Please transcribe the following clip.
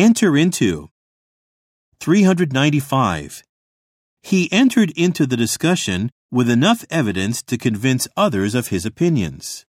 Enter into. 395. He entered into the discussion with enough evidence to convince others of his opinions.